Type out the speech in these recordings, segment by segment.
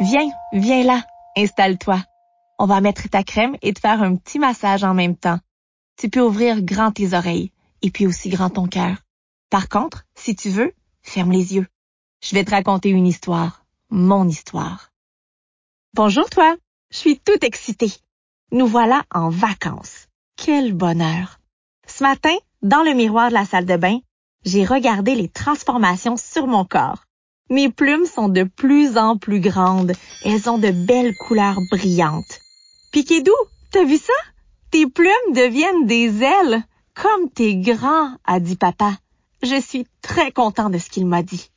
Viens, viens là, installe-toi. On va mettre ta crème et te faire un petit massage en même temps. Tu peux ouvrir grand tes oreilles et puis aussi grand ton cœur. Par contre, si tu veux, ferme les yeux. Je vais te raconter une histoire, mon histoire. Bonjour toi, je suis toute excitée. Nous voilà en vacances. Quel bonheur. Ce matin, dans le miroir de la salle de bain, j'ai regardé les transformations sur mon corps. Mes plumes sont de plus en plus grandes. Elles ont de belles couleurs brillantes. Piquet-Doux, t'as vu ça? Tes plumes deviennent des ailes. Comme t'es grand, a dit papa. Je suis très content de ce qu'il m'a dit.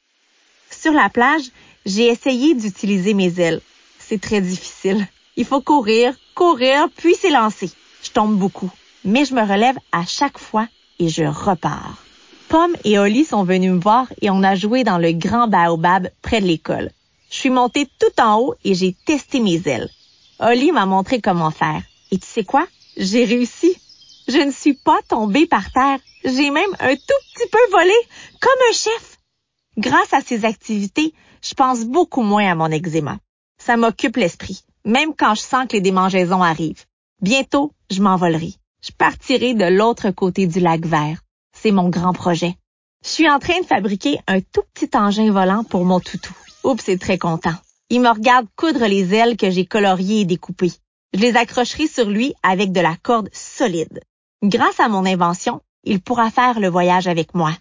Sur la plage, j'ai essayé d'utiliser mes ailes. C'est très difficile. Il faut courir, courir, puis s'élancer. Je tombe beaucoup, mais je me relève à chaque fois et je repars. Pomme et Oli sont venus me voir et on a joué dans le grand baobab près de l'école. Je suis montée tout en haut et j'ai testé mes ailes. Oli m'a montré comment faire. Et tu sais quoi? J'ai réussi. Je ne suis pas tombée par terre. J'ai même un tout petit peu volé, comme un chef. Grâce à ces activités, je pense beaucoup moins à mon eczéma. Ça m'occupe l'esprit, même quand je sens que les démangeaisons arrivent. Bientôt, je m'envolerai. Je partirai de l'autre côté du lac vert. C'est mon grand projet. Je suis en train de fabriquer un tout petit engin volant pour mon toutou. Oups, c'est très content. Il me regarde coudre les ailes que j'ai coloriées et découpées. Je les accrocherai sur lui avec de la corde solide. Grâce à mon invention, il pourra faire le voyage avec moi.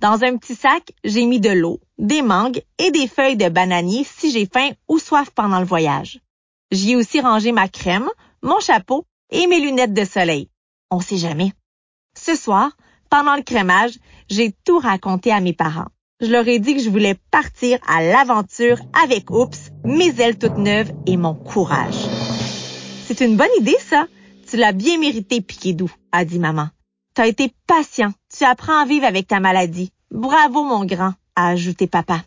Dans un petit sac, j'ai mis de l'eau, des mangues et des feuilles de bananier si j'ai faim ou soif pendant le voyage. J'y ai aussi rangé ma crème, mon chapeau et mes lunettes de soleil. On sait jamais. Ce soir, pendant le crémage, j'ai tout raconté à mes parents. Je leur ai dit que je voulais partir à l'aventure avec Oups, mes ailes toutes neuves et mon courage. C'est une bonne idée, ça. Tu l'as bien mérité, Piquet-Doux, a dit maman. T'as été patient. Tu apprends à vivre avec ta maladie. Bravo, mon grand, a ajouté papa.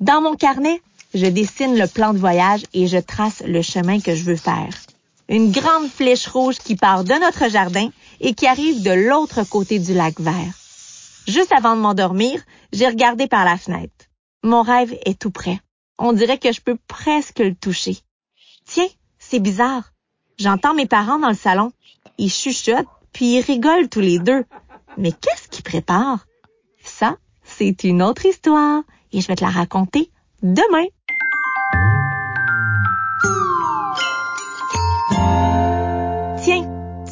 Dans mon carnet, je dessine le plan de voyage et je trace le chemin que je veux faire. Une grande flèche rouge qui part de notre jardin et qui arrive de l'autre côté du lac vert. Juste avant de m'endormir, j'ai regardé par la fenêtre. Mon rêve est tout près. On dirait que je peux presque le toucher. Tiens, c'est bizarre. J'entends mes parents dans le salon. Ils chuchotent, puis ils rigolent tous les deux. Mais qu'est-ce qu'ils préparent? Ça, c'est une autre histoire et je vais te la raconter demain.